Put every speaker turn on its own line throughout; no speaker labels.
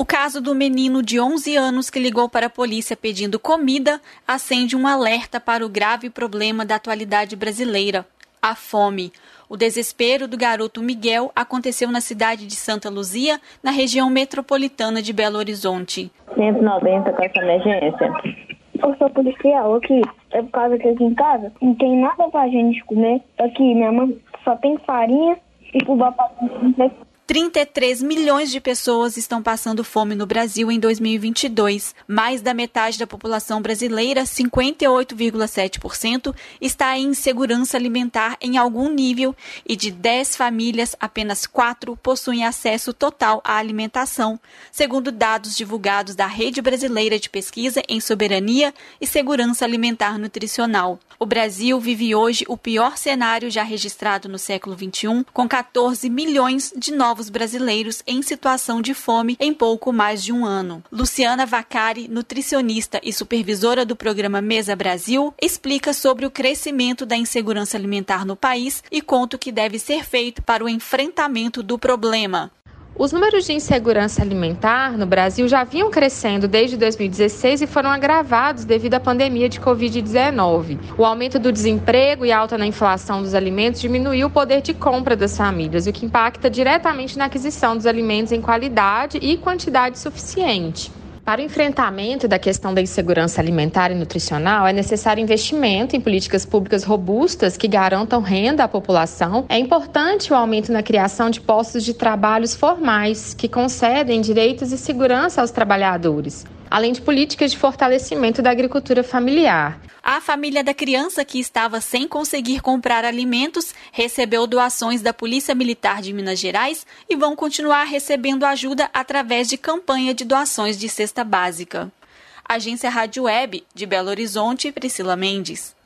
O caso do menino de 11 anos que ligou para a polícia pedindo comida acende um alerta para o grave problema da atualidade brasileira: a fome. O desespero do garoto Miguel aconteceu na cidade de Santa Luzia, na região metropolitana de Belo Horizonte.
190 com essa emergência.
Eu sou policial aqui. É por causa que aqui em casa não tem nada pra gente comer. Aqui minha mãe só tem farinha e fubá pra
33 milhões de pessoas estão passando fome no Brasil em 2022. Mais da metade da população brasileira, 58,7%, está em insegurança alimentar em algum nível e de 10 famílias, apenas 4 possuem acesso total à alimentação, segundo dados divulgados da Rede Brasileira de Pesquisa em Soberania e Segurança Alimentar Nutricional. O Brasil vive hoje o pior cenário já registrado no século XXI, com 14 milhões de novos brasileiros em situação de fome em pouco mais de um ano. Luciana Vacari, nutricionista e supervisora do programa Mesa Brasil, explica sobre o crescimento da insegurança alimentar no país e conta o que deve ser feito para o enfrentamento do problema.
Os números de insegurança alimentar no Brasil já vinham crescendo desde 2016 e foram agravados devido à pandemia de Covid-19. O aumento do desemprego e alta na inflação dos alimentos diminuiu o poder de compra das famílias, o que impacta diretamente na aquisição dos alimentos em qualidade e quantidade suficiente. Para o enfrentamento da questão da insegurança alimentar e nutricional, é necessário investimento em políticas públicas robustas que garantam renda à população. É importante o aumento na criação de postos de trabalhos formais que concedem direitos e segurança aos trabalhadores além de políticas de fortalecimento da agricultura familiar.
A família da criança que estava sem conseguir comprar alimentos recebeu doações da Polícia Militar de Minas Gerais e vão continuar recebendo ajuda através de campanha de doações de cesta básica. Agência Rádio Web de Belo Horizonte, Priscila Mendes.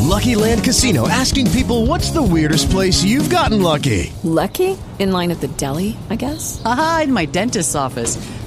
Lucky Land Casino asking people what's the weirdest place you've gotten lucky?
Lucky? In line at the deli, I guess.
Aha, in my dentist's office.